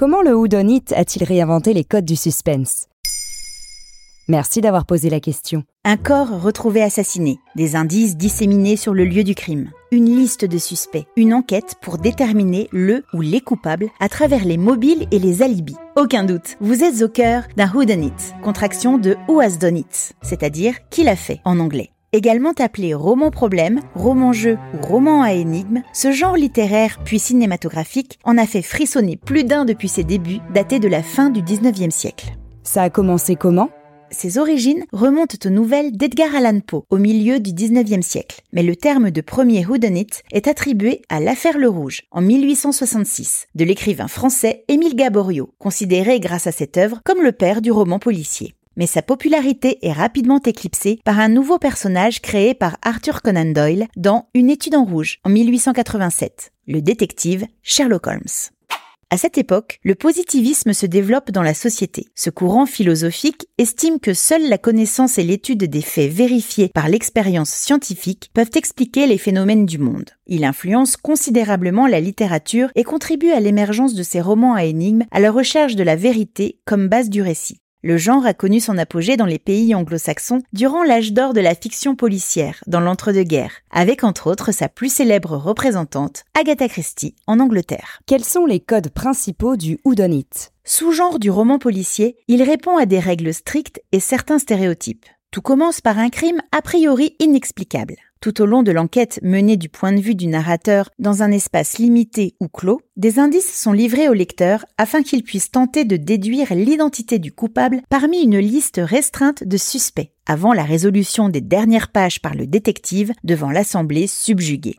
Comment le Whodunit a-t-il réinventé les codes du suspense? Merci d'avoir posé la question. Un corps retrouvé assassiné, des indices disséminés sur le lieu du crime, une liste de suspects, une enquête pour déterminer le ou les coupables à travers les mobiles et les alibis. Aucun doute, vous êtes au cœur d'un whodunit, contraction de who has done it, c'est-à-dire qui l'a fait en anglais. Également appelé roman problème, roman jeu ou roman à énigme, ce genre littéraire puis cinématographique en a fait frissonner plus d'un depuis ses débuts, datés de la fin du 19e siècle. Ça a commencé comment? Ses origines remontent aux nouvelles d'Edgar Allan Poe au milieu du 19e siècle, mais le terme de premier whodunit est attribué à L'affaire Le Rouge en 1866 de l'écrivain français Émile Gaboriau, considéré grâce à cette œuvre comme le père du roman policier mais sa popularité est rapidement éclipsée par un nouveau personnage créé par Arthur Conan Doyle dans Une étude en rouge en 1887, le détective Sherlock Holmes. À cette époque, le positivisme se développe dans la société. Ce courant philosophique estime que seule la connaissance et l'étude des faits vérifiés par l'expérience scientifique peuvent expliquer les phénomènes du monde. Il influence considérablement la littérature et contribue à l'émergence de ces romans à énigmes à la recherche de la vérité comme base du récit. Le genre a connu son apogée dans les pays anglo-saxons durant l'âge d'or de la fiction policière, dans l'entre-deux-guerres, avec entre autres sa plus célèbre représentante, Agatha Christie, en Angleterre. Quels sont les codes principaux du whodunit Sous-genre du roman policier, il répond à des règles strictes et certains stéréotypes. Tout commence par un crime a priori inexplicable. Tout au long de l'enquête menée du point de vue du narrateur dans un espace limité ou clos, des indices sont livrés au lecteur afin qu'il puisse tenter de déduire l'identité du coupable parmi une liste restreinte de suspects, avant la résolution des dernières pages par le détective devant l'assemblée subjuguée.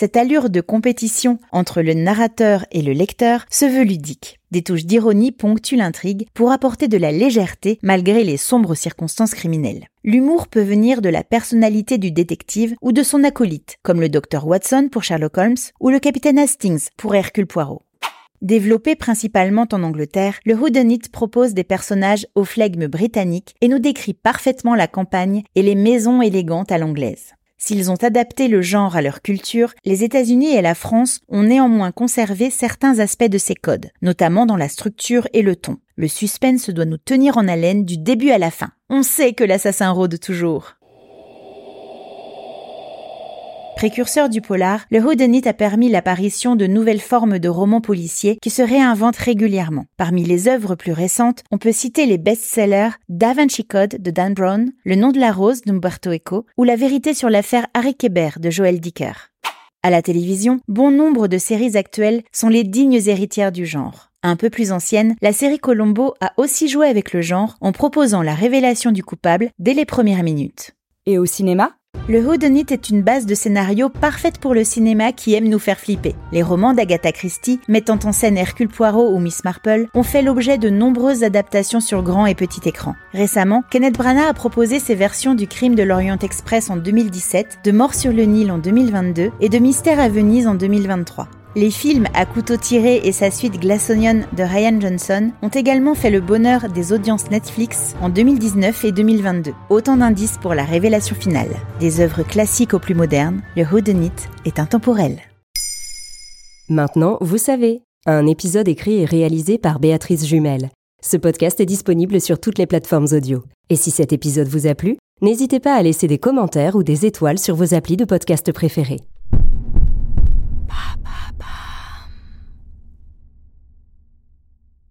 Cette allure de compétition entre le narrateur et le lecteur se veut ludique. Des touches d'ironie ponctuent l'intrigue pour apporter de la légèreté malgré les sombres circonstances criminelles. L'humour peut venir de la personnalité du détective ou de son acolyte, comme le docteur Watson pour Sherlock Holmes ou le capitaine Hastings pour Hercule Poirot. Développé principalement en Angleterre, le Whodunit propose des personnages au flegme britannique et nous décrit parfaitement la campagne et les maisons élégantes à l'anglaise. S'ils ont adapté le genre à leur culture, les États-Unis et la France ont néanmoins conservé certains aspects de ces codes, notamment dans la structure et le ton. Le suspense doit nous tenir en haleine du début à la fin. On sait que l'assassin rôde toujours. Précurseur du polar, le whodunit a permis l'apparition de nouvelles formes de romans policiers qui se réinventent régulièrement. Parmi les œuvres plus récentes, on peut citer les best-sellers Da Vinci Code de Dan Brown, Le nom de la rose d'Umberto Eco ou La vérité sur l'affaire Harry Kéber de Joël Dicker. À la télévision, bon nombre de séries actuelles sont les dignes héritières du genre. Un peu plus ancienne, la série Colombo a aussi joué avec le genre en proposant la révélation du coupable dès les premières minutes. Et au cinéma? Le Whodunit est une base de scénario parfaite pour le cinéma qui aime nous faire flipper. Les romans d'Agatha Christie, mettant en scène Hercule Poirot ou Miss Marple, ont fait l'objet de nombreuses adaptations sur grand et petit écran. Récemment, Kenneth Branagh a proposé ses versions du Crime de l'Orient Express en 2017, de Mort sur le Nil en 2022 et de Mystère à Venise en 2023. Les films à couteau tiré et sa suite Glass Onion de Ryan Johnson ont également fait le bonheur des audiences Netflix en 2019 et 2022. Autant d'indices pour la révélation finale. Des œuvres classiques au plus modernes, le Whodunit est intemporel. Maintenant, vous savez. Un épisode écrit et réalisé par Béatrice Jumel. Ce podcast est disponible sur toutes les plateformes audio. Et si cet épisode vous a plu, n'hésitez pas à laisser des commentaires ou des étoiles sur vos applis de podcast préférés.